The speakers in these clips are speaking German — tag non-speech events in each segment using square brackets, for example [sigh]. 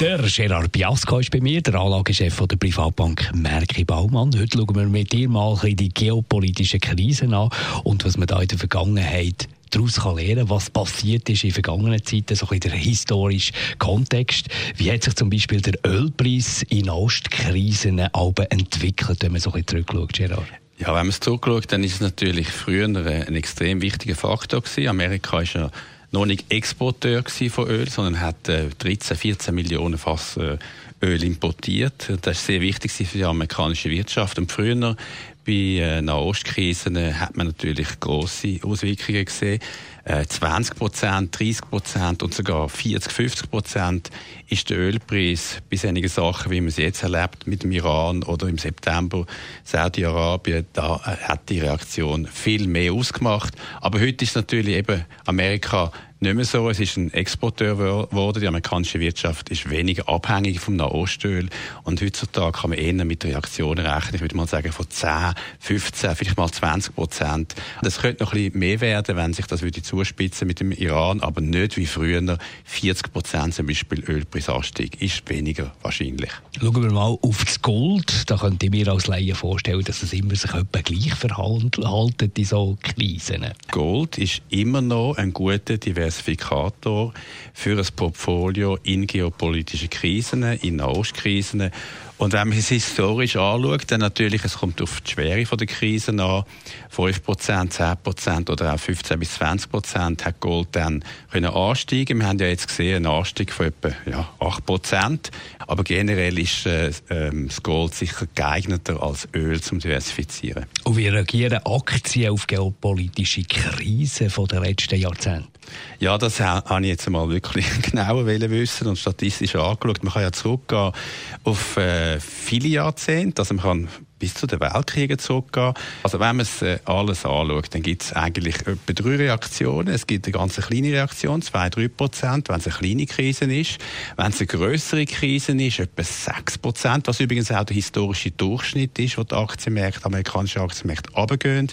der Gerard Biasco ist bei mir, der Anlagechef der Privatbank Merki Baumann. Heute schauen wir mit dir mal die geopolitischen Krisen an und was man da in der Vergangenheit daraus kann lernen was passiert ist in vergangenen Zeiten, so ein bisschen der historische Kontext. Wie hat sich zum Beispiel der Ölpreis in Ostkrisen entwickelt, wenn man so ein bisschen zurückschaut, Gerard? Ja, wenn man es zurückschaut, dann ist es natürlich früher ein extrem wichtiger Faktor gewesen. Amerika ist ja noch nicht Exporteur von Öl, sondern hat äh, 13, 14 Millionen Fass äh, Öl importiert. Das ist sehr wichtig für die amerikanische Wirtschaft. Und früher bei äh, Nahostkrisen äh, hat man natürlich große Auswirkungen gesehen. 20 äh, Prozent, 30 Prozent und sogar 40, 50 Prozent ist der Ölpreis bei solchen Sachen, wie man es jetzt erlebt mit dem Iran oder im September Saudi-Arabien, da hat die Reaktion viel mehr ausgemacht. Aber heute ist natürlich eben Amerika nicht mehr so. Es ist ein Exporteur geworden. Die amerikanische Wirtschaft ist weniger abhängig vom Nahostöl. Und heutzutage kann man eher mit Reaktionen rechnen. Ich würde mal sagen von 10, 15, vielleicht mal 20 Prozent. Das könnte noch ein bisschen mehr werden, wenn sich das würde zuspitzen mit dem Iran, aber nicht wie früher 40 Prozent zum Beispiel Ölpreisanstieg. Ist weniger wahrscheinlich. Schauen wir mal auf das Gold. Da könnte ich mir als Laie vorstellen, dass es immer sich etwa gleich verhalten in so Krisen. Gold ist immer noch ein guter, Diversifikator für ein Portfolio in geopolitischen Krisen, in Nahostkrisen. Und wenn man es historisch anschaut, dann natürlich, es kommt auf die Schwere der Krisen an. 5%, 10% oder auch 15 bis 20% hat Gold dann können ansteigen. Wir haben ja jetzt gesehen, einen Anstieg von etwa ja, 8%. Aber generell ist äh, ähm, das Gold sicher geeigneter als Öl zum Diversifizieren. Und wie reagieren Aktien auf geopolitische Krisen der letzten Jahrzehnte? Ja, das habe ich jetzt mal wirklich [laughs] genauer wissen und statistisch angeschaut. Man kann ja zurückgehen auf äh, viele Jahrzehnte. Also man kann bis zu den Weltkriegen zurückgehen. Also wenn man es äh, alles anschaut, dann gibt es eigentlich etwa drei Reaktionen. Es gibt eine ganz kleine Reaktion, zwei, drei Prozent, wenn es eine kleine Krise ist. Wenn es eine größere Krise ist, etwa sechs Prozent, was übrigens auch der historische Durchschnitt ist, wo die Aktienmärkte, amerikanische Aktienmärkte runtergehen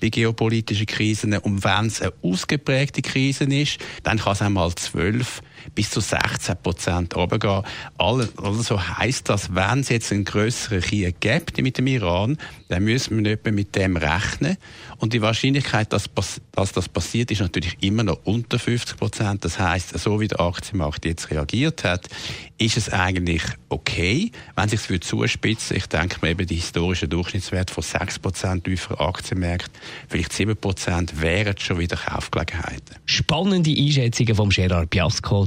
bei geopolitischen Krisen. Und wenn es eine ausgeprägte Krise ist, dann kann es einmal zwölf bis zu 16 Prozent runtergehen. Also heisst das, wenn es jetzt einen grösseren Krieg gibt mit dem Iran, dann müssen wir nicht mehr mit dem rechnen. Und die Wahrscheinlichkeit, dass, dass das passiert, ist natürlich immer noch unter 50 Prozent. Das heisst, so wie der Aktienmarkt jetzt reagiert hat, ist es eigentlich okay. Wenn sich es zuspitzen ich denke mir eben, die historischen Durchschnittswert von 6 Prozent tiefer Aktienmärkte, vielleicht 7 Prozent, wären schon wieder Kaufgelegenheiten. Spannende Einschätzungen vom Gerard Piasco,